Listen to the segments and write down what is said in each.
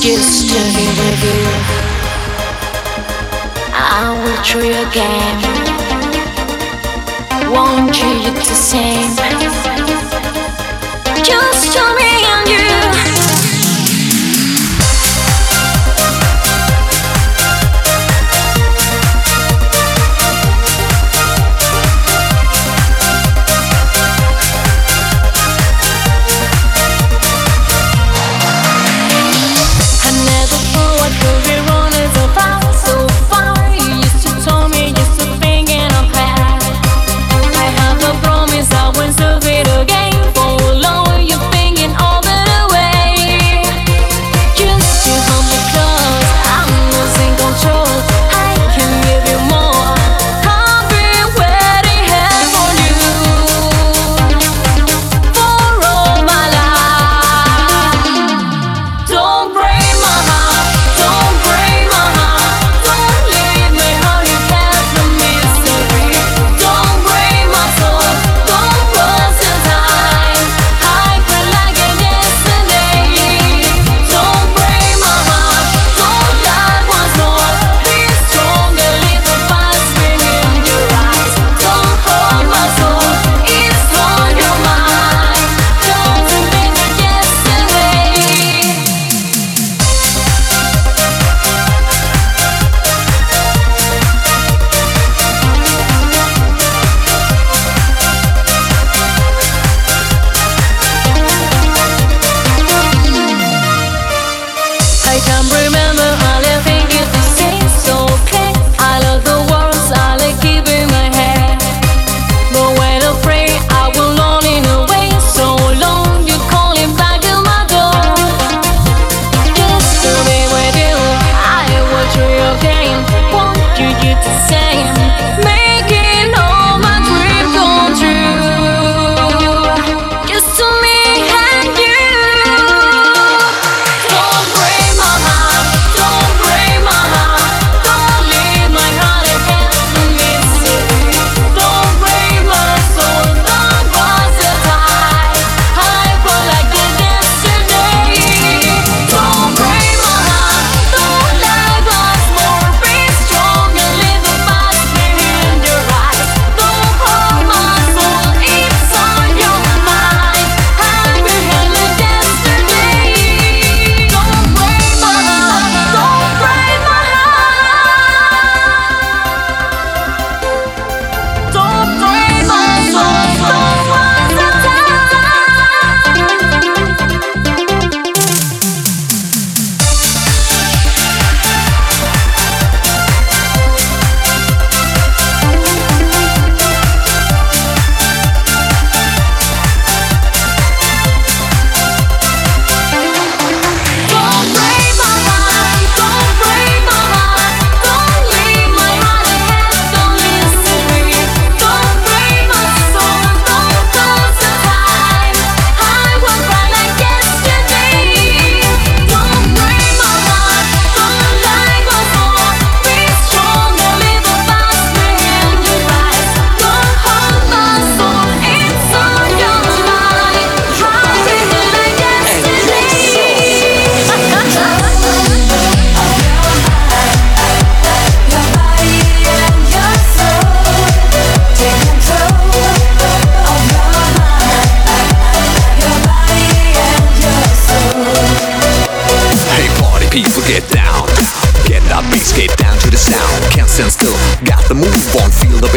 Just to be with you. I will try again. Want you to sing. Just to me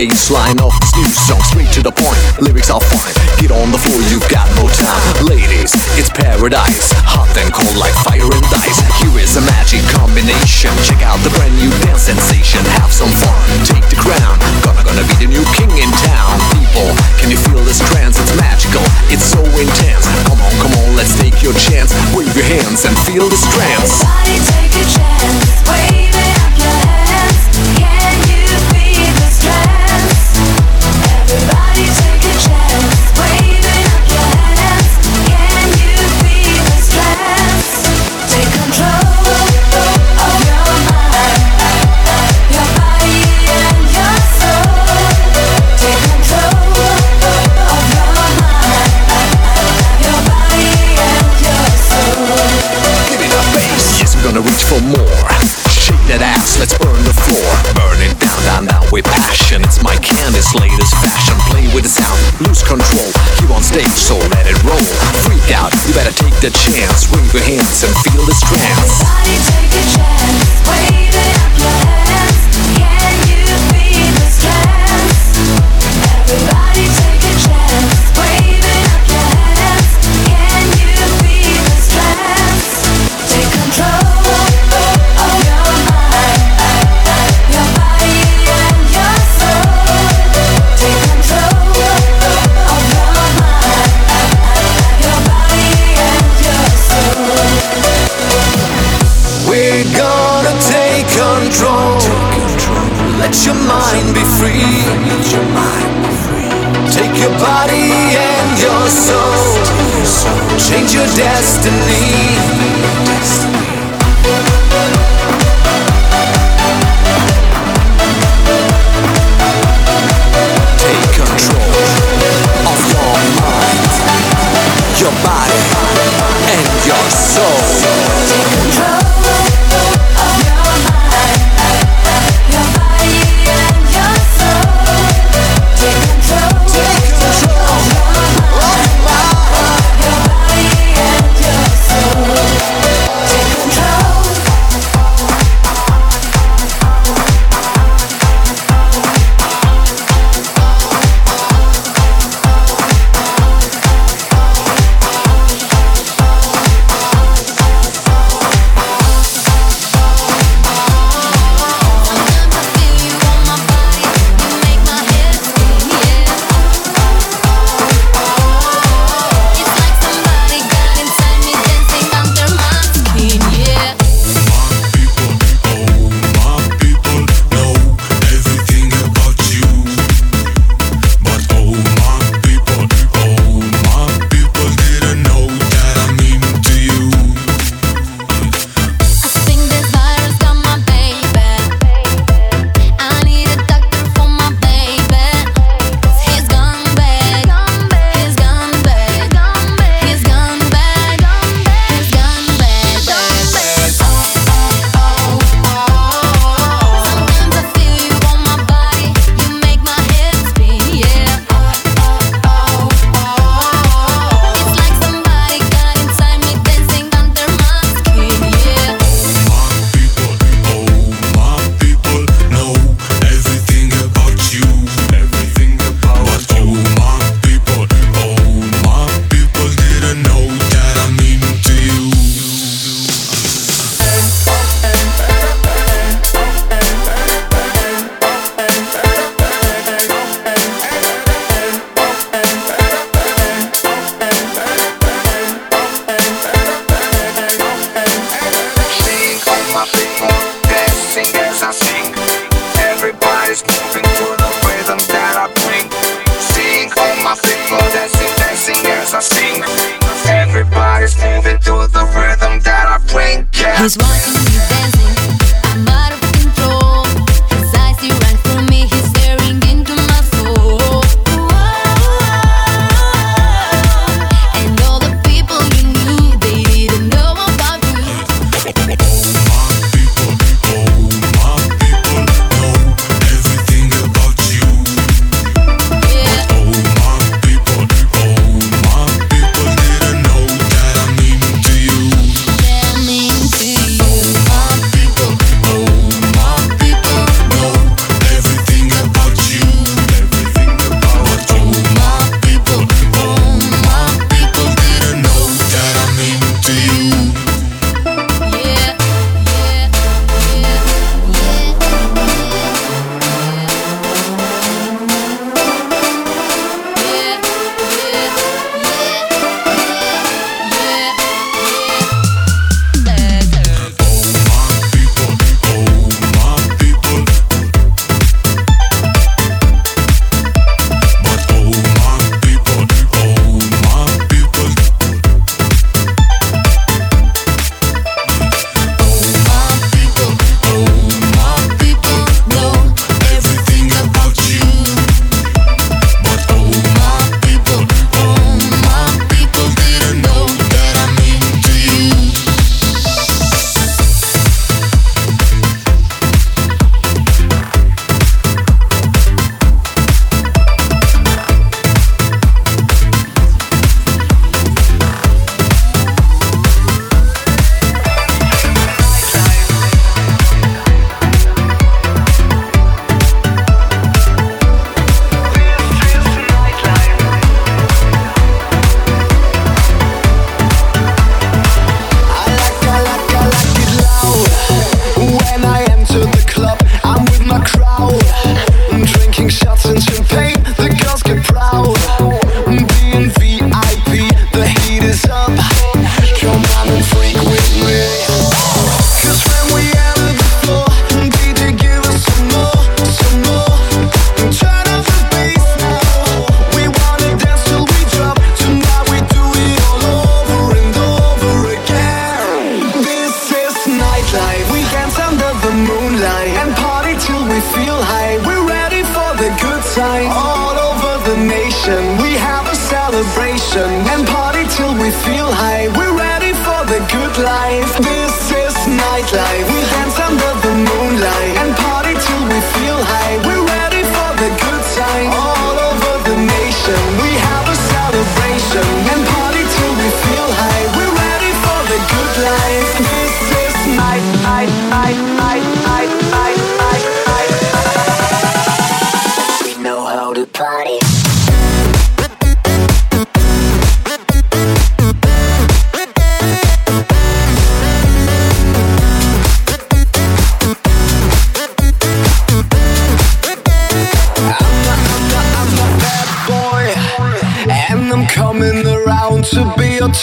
baseline of this new song Straight to the point, lyrics are fine. Get on the floor, you've got no time. Ladies, it's paradise. Hot and cold like fire and ice. Here is a magic combination. Check out the brand new dance sensation. Have some fun, take the crown. Gonna, gonna be the new king in town. People, can you feel this trance? It's magical, it's so intense. Come on, come on, let's take your chance. Wave your hands and feel the trance. Everybody take a chance. Wave it up the chance, wave your hands and feel the strength. Body, take a chance.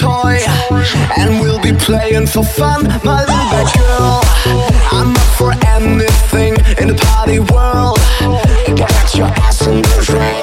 toy. And we'll be playing for fun My little bad girl. I'm up for anything in the party world. Get your ass in the ring.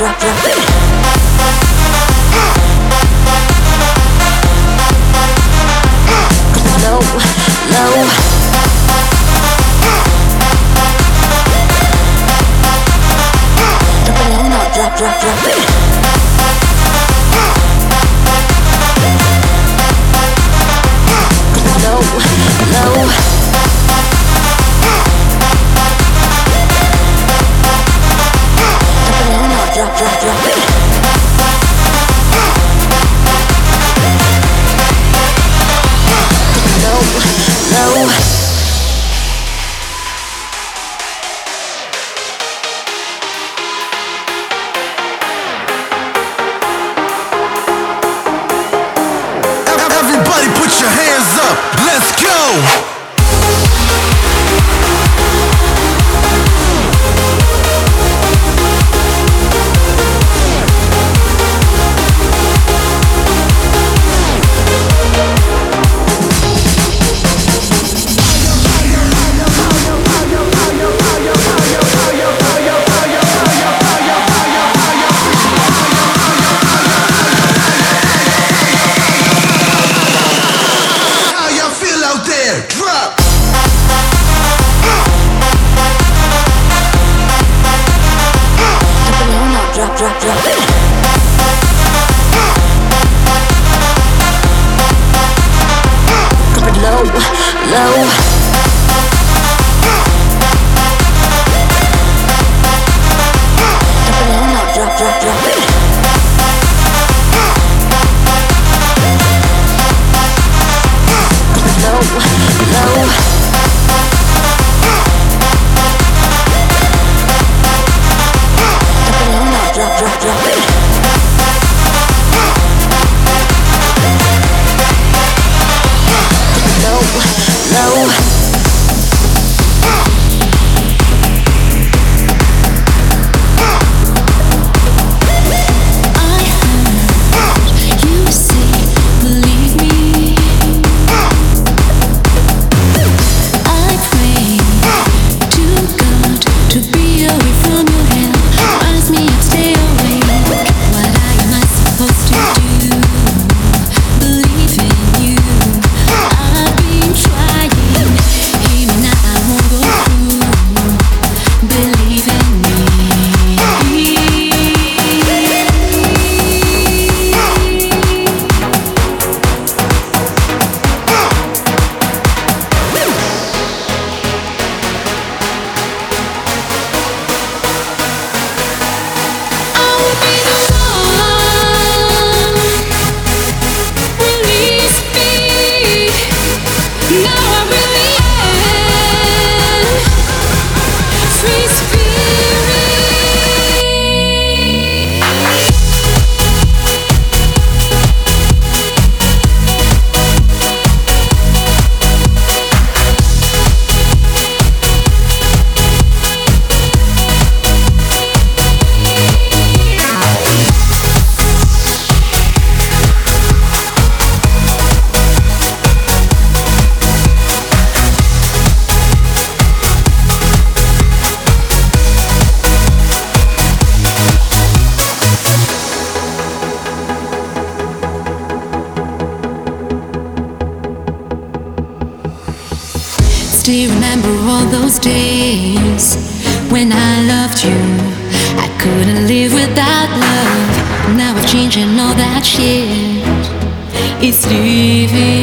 Drop, drop, is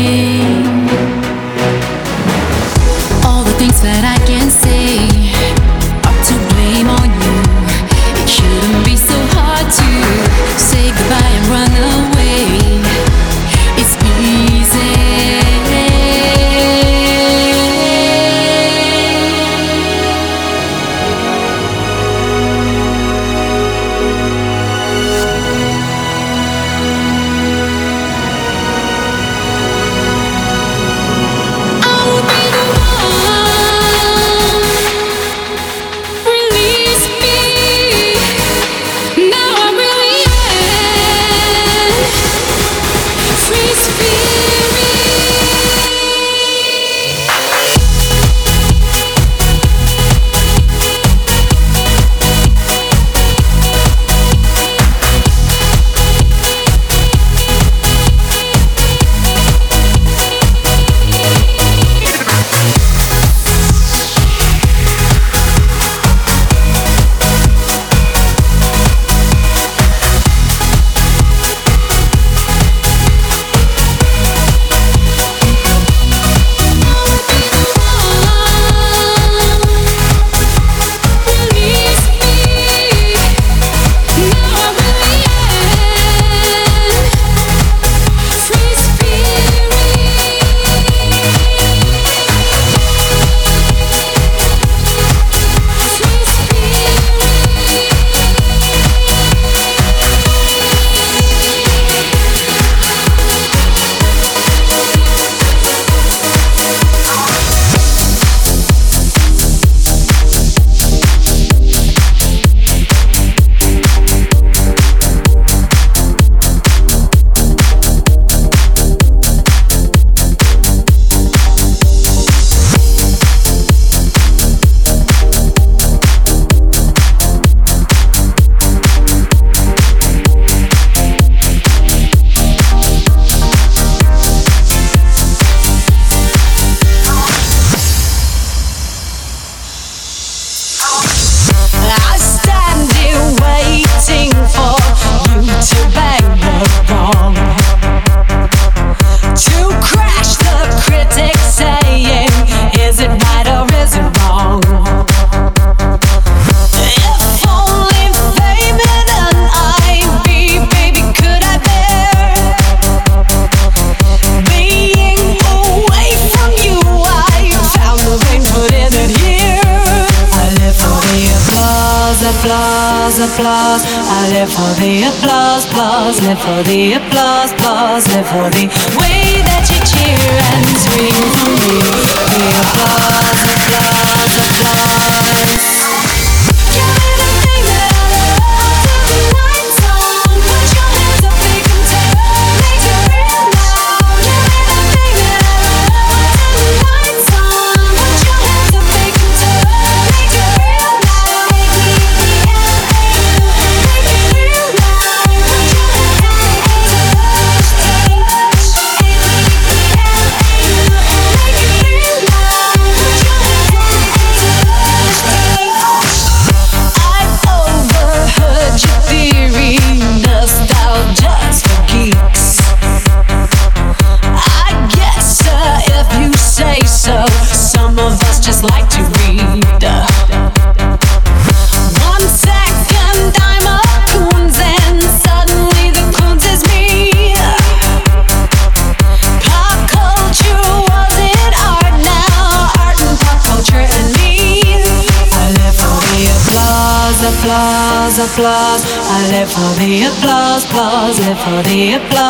applause, applause. Live for the applause.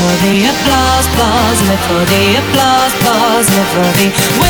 for the applause, applause, live for the applause, applause, live for the.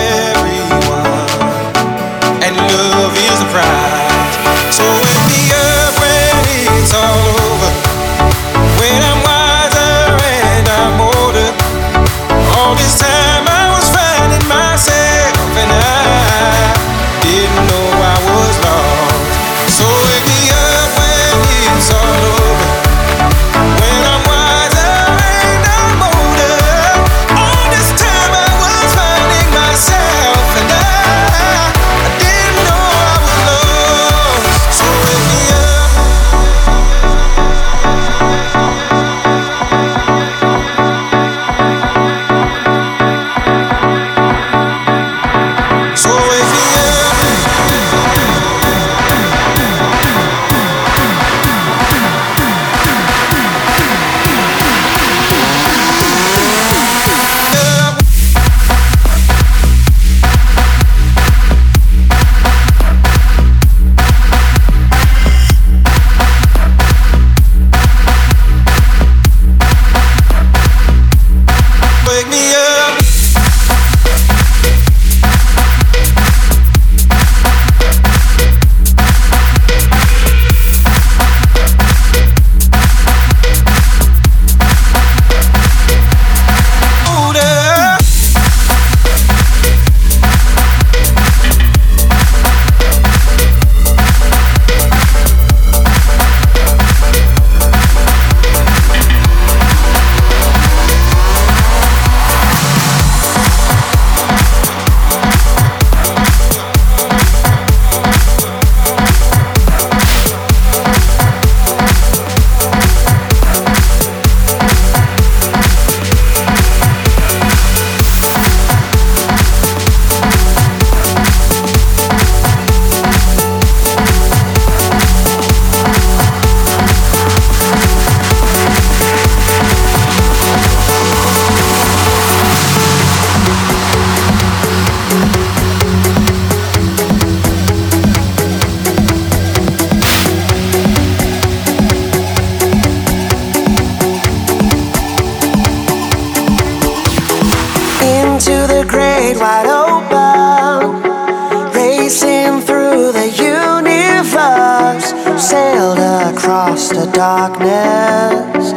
darkness,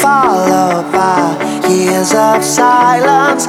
followed by years of silence.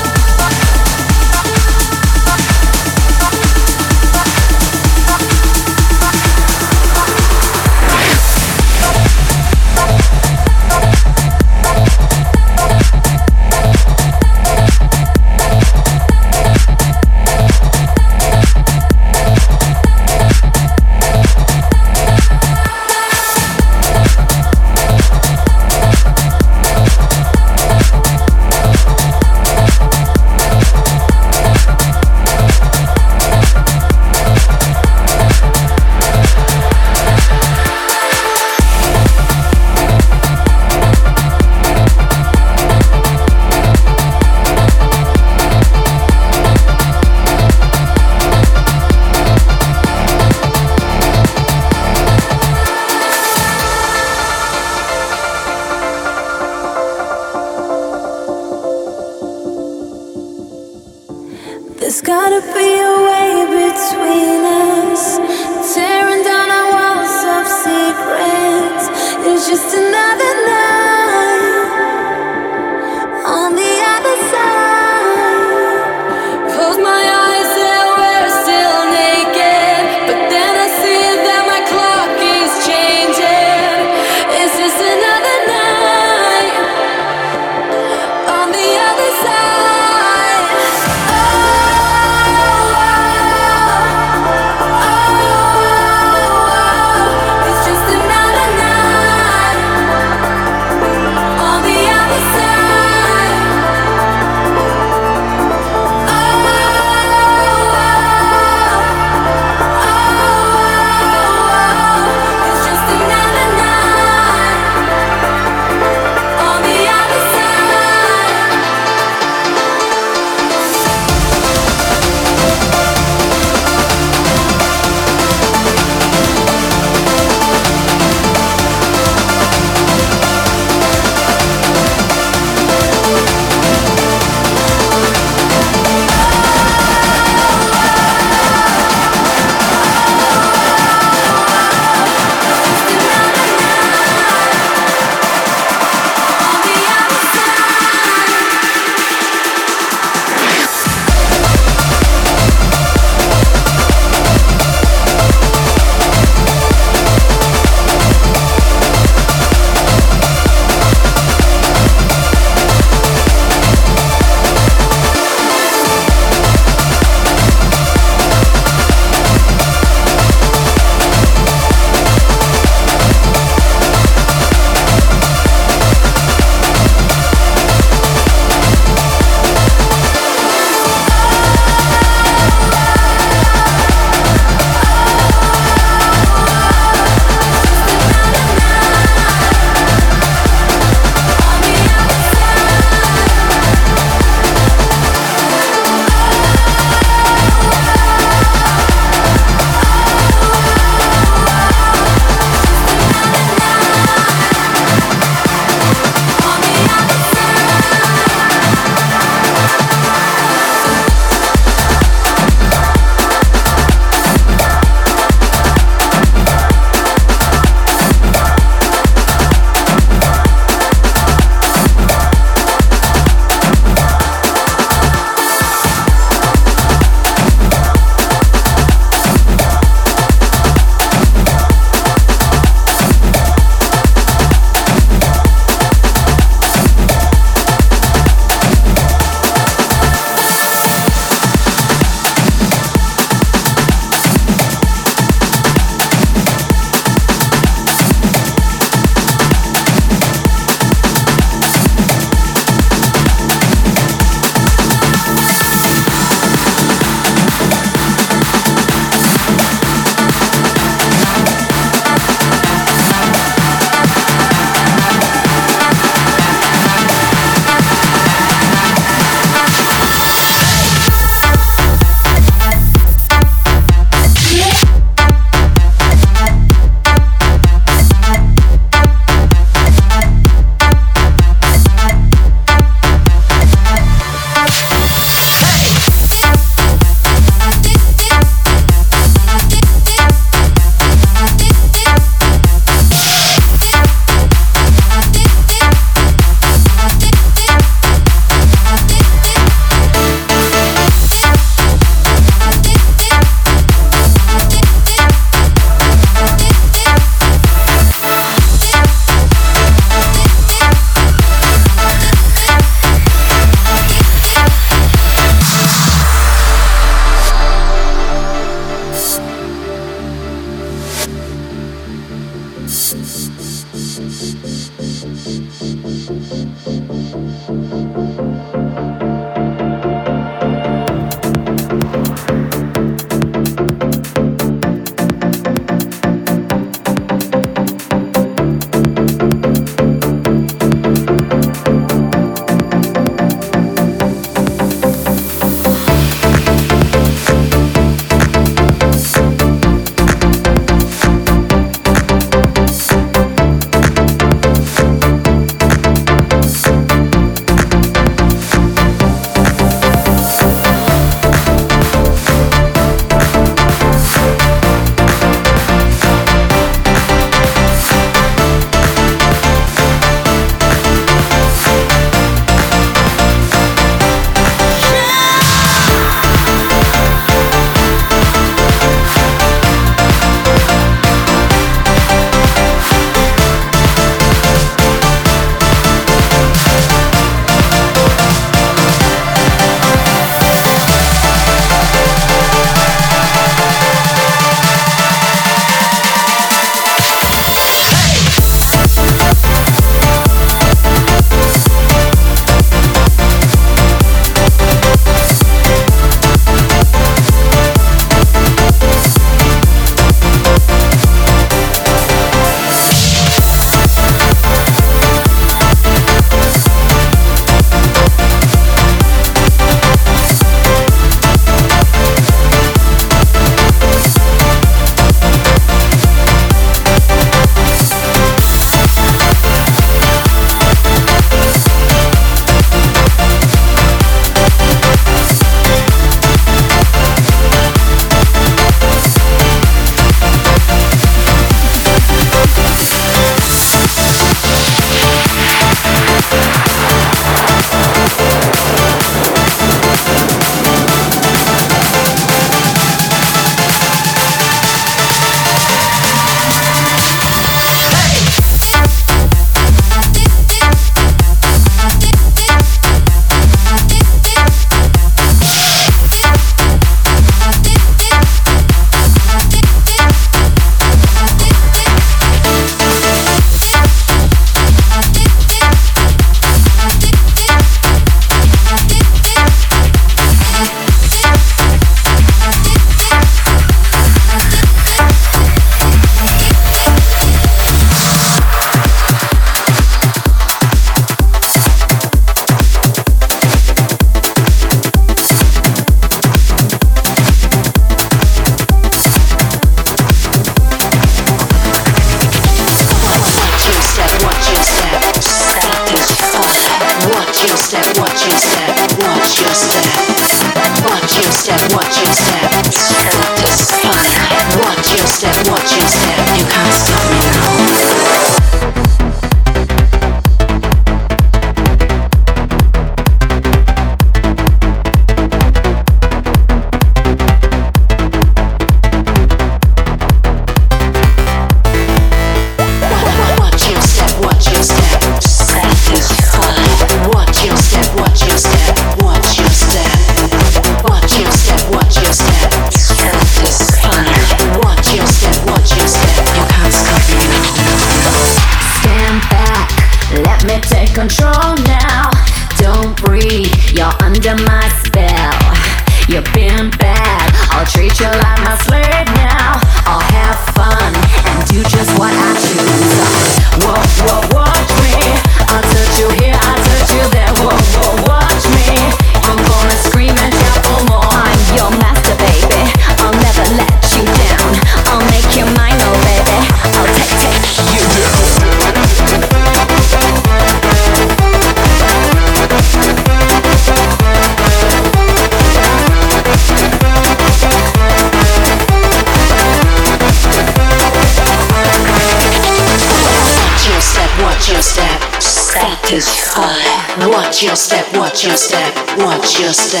watch your step, watch your step, watch your step.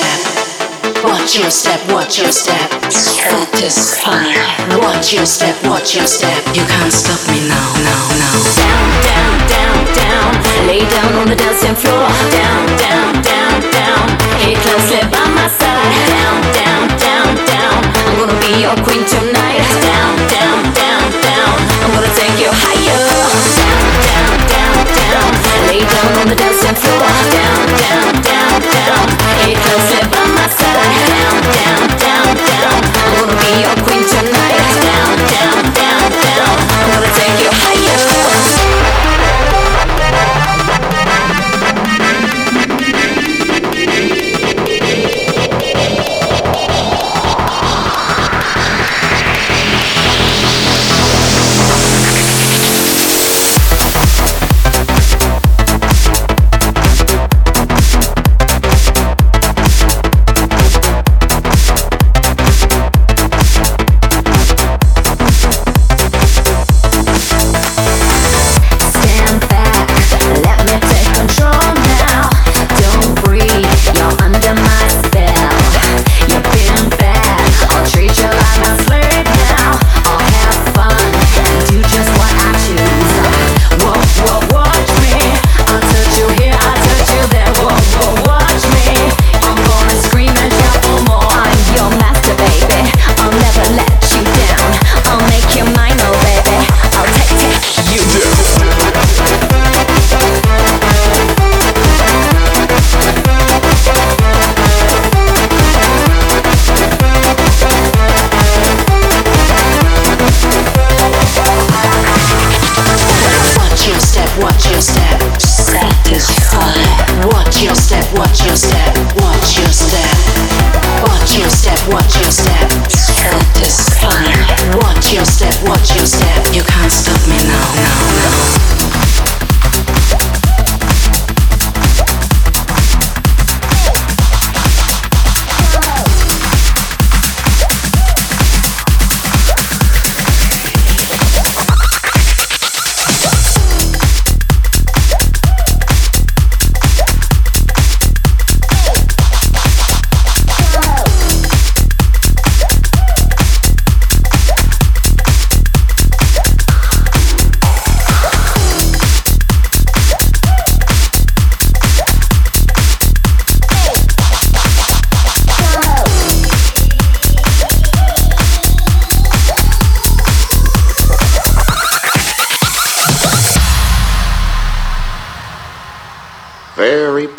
Watch your step, watch your step. Satisfy. Watch your step, watch your step. You can't stop me now, now, now. Down, down, down, down. Lay down on the dancing floor. Down, down, down, down. Hey, closely by my side. Down, down, down, down. I'm gonna be your queen tonight. Down, down, down, down. I'm gonna take you higher down on the dancing floor Down, down, down, down Here comes by my side Down, down, down, down. I wanna be your queen.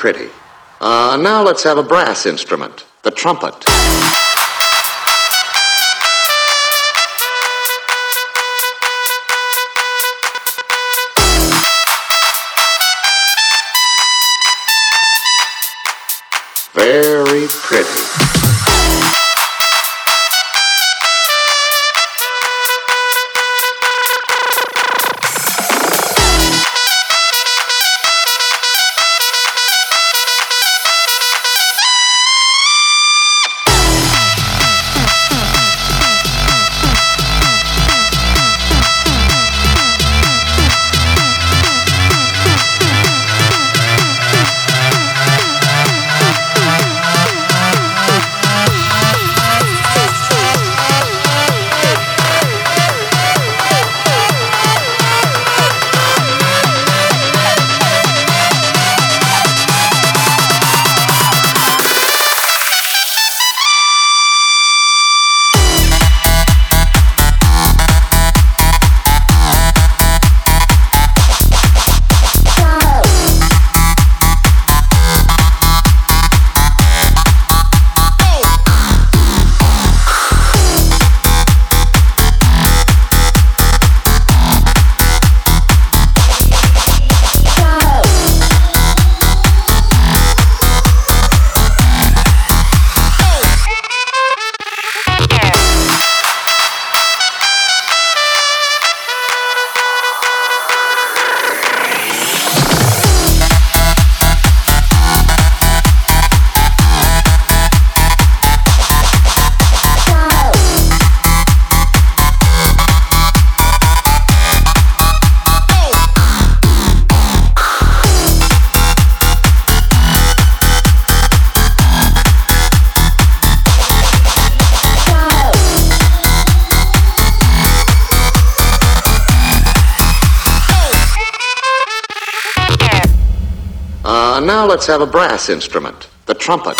pretty. Uh, now let's have a brass instrument, the trumpet. Have a brass instrument, the trumpet.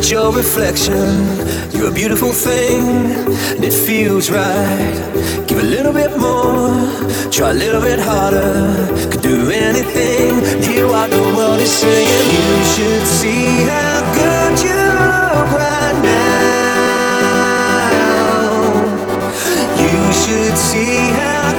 at your reflection. You're a beautiful thing, and it feels right. Give a little bit more, try a little bit harder. Could do anything, hear what the world is saying. You should see how good you look right now. You should see how.